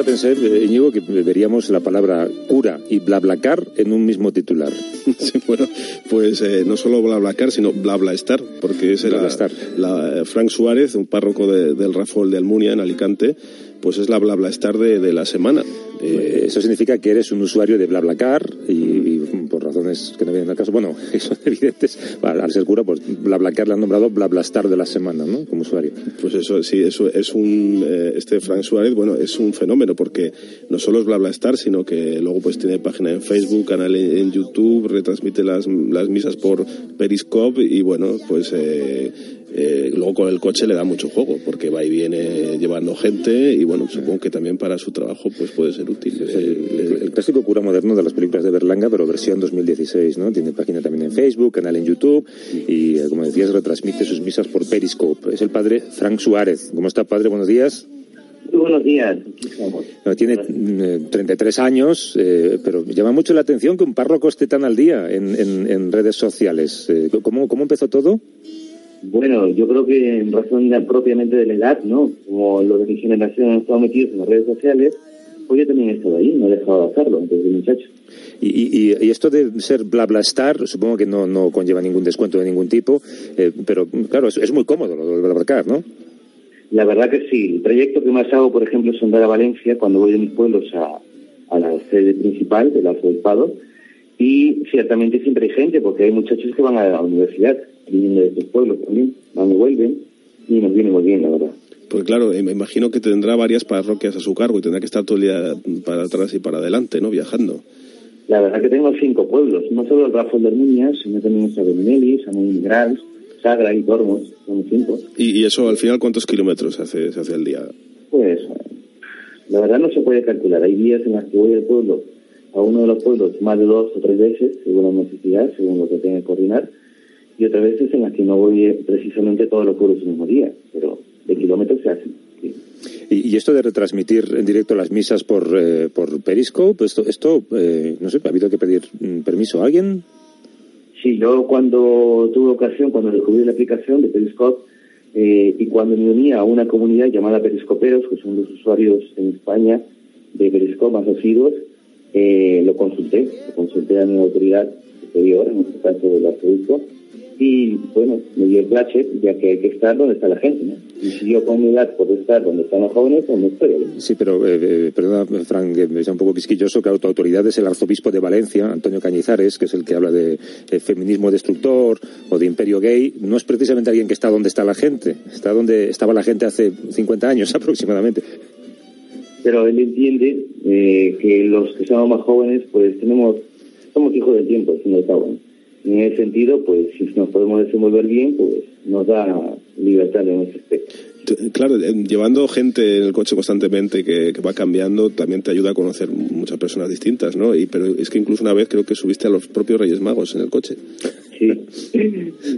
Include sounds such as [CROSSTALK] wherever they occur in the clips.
Nunca pensé, eh, Íñigo, que veríamos la palabra cura y blablacar en un mismo titular. [LAUGHS] Sí, bueno, pues eh, no solo BlaBlaCar, sino BlaBlaStar, porque ese era BlaBlaStar. la, Frank Suárez, un párroco de- del Rafol de Almunia, en Alicante, pues es la BlaBlaStar de, de la semana. Eh, Eso significa que eres un usuario de BlaBlaCar y, que no vienen al caso, bueno, [LAUGHS] son evidentes, al, ser cura, pues BlaBlaCar le han nombrado BlaBlaStar de la semana, ¿no? Como usuario. Pues eso, sí, eso es un, eh, este Frank Suárez, bueno, es un fenómeno porque no solo es BlaBlaStar, sino que luego pues tiene página en Facebook, canal en, en YouTube, retransmite las, las misas por Periscope y bueno, pues eh, eh, luego con el coche le da mucho juego porque va y viene llevando gente y bueno, supongo que también para su trabajo pues puede ser útil. Es el, el- el clásico cura moderno de las películas de Berlanga, pero versión 2016, ¿no? Tiene página también en Facebook, canal en YouTube y, eh, como decías, retransmite sus misas por Periscope. Es el padre Frank Suárez. ¿Cómo está, padre? Buenos días. Muy buenos días, Tiene eh, 33 años, eh, pero llama mucho la atención que un párroco esté tan al día en, en- en redes sociales. Eh, ¿cómo, ¿Cómo empezó todo? Bueno, yo creo que en razón de- propiamente de la edad, ¿no? Como los de mi generación han estado metidos en las redes sociales, pues yo también he estado ahí, no he dejado de hacerlo desde muchacho. Y, y- y esto de ser bla bla star, supongo que no, no conlleva ningún descuento de ningún tipo, eh, pero claro, es, es muy cómodo lo del BlaBlaCar, ¿no? La verdad que sí. El trayecto que más hago, por ejemplo, es andar a Valencia cuando voy de mis pueblos a, a la sede principal del arzobispado. Y ciertamente siempre hay gente, porque hay muchachos que van a la universidad, viniendo de estos pueblos también, van y vuelven, y nos viene muy bien, la verdad. Pues claro, eh, me imagino que tendrá varias parroquias a su cargo y tendrá que estar todo el día para atrás y para adelante, ¿no? Viajando. La verdad que tengo cinco pueblos, no solo el Rafol de Armuña, sino también San Benelli, San Grals, Sagra y Tormos, son cinco. Y, y eso al final, ¿cuántos kilómetros hace, se hace al día? Pues la verdad no se puede calcular. Hay días en los que voy al pueblo, a uno de los pueblos, más de dos o tres veces, según la necesidad, según lo que tenga que coordinar, y otras veces en las que no voy eh, precisamente todos los pueblos el mismo día, pero de kilómetros se hacen. sí. Y, y esto de retransmitir en directo las misas por, eh, por Periscope, esto, esto eh, no sé, ¿ha habido que pedir mm, permiso a alguien? Sí, yo cuando tuve ocasión, cuando descubrí la aplicación de Periscope eh, y cuando me unía a una comunidad llamada Periscoperos, que son los usuarios en España de Periscope más asiduos, eh, lo consulté, lo consulté a mi autoridad superior, en este caso el arzobispo, y bueno, me dio el placer, ya que hay que estar donde está la gente. Y si yo con mi edad puedo estar donde están los jóvenes, pues no estoy ahí. Sí, pero, eh, eh, perdona, Frank, me sea un poco quisquilloso, que tu autoridad es el arzobispo de Valencia, Antonio Cañizares, que es el que habla de feminismo destructor o de imperio gay. No es precisamente alguien que está donde está la gente, está donde estaba la gente hace 50 años [LAUGHS] aproximadamente. Pero él entiende eh, que los que somos más jóvenes, pues tenemos, somos hijos del tiempo, cabo. ¿no? Y en ese sentido, pues si nos podemos desenvolver bien, pues nos da libertad en ese aspecto. Claro, llevando gente en el coche constantemente que, que va cambiando también te ayuda a conocer muchas personas distintas, ¿no? Y, pero es que incluso una vez creo que subiste a los propios Reyes Magos en el coche. Sí,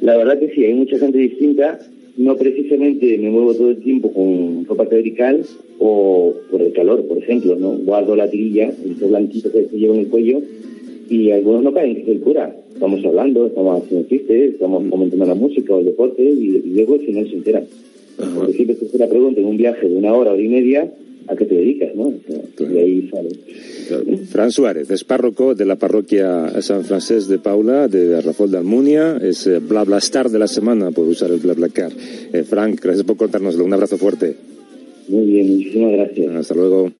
la verdad que sí, hay mucha gente distinta. No precisamente me muevo todo el tiempo con ropa clerical o por el calor, por ejemplo, ¿no? Guardo la tirilla, el blanquito que se lleva en el cuello y algunos no caen, que es el cura. Estamos hablando, estamos haciendo chistes, estamos comentando la música o el deporte y, y luego si no se enteran. Porque siempre se hace la pregunta en un viaje de una hora, hora y media, ¿a qué te dedicas, no? Ahí sale. Fran Suárez es párroco de la parroquia San Francés de Paula de Rafol de Almunia, es eh, bla bla star de la semana por usar el BlaBlaCar. Eh, Frank, gracias por contárnoslo, un abrazo fuerte. Muy bien, muchísimas gracias. Hasta luego.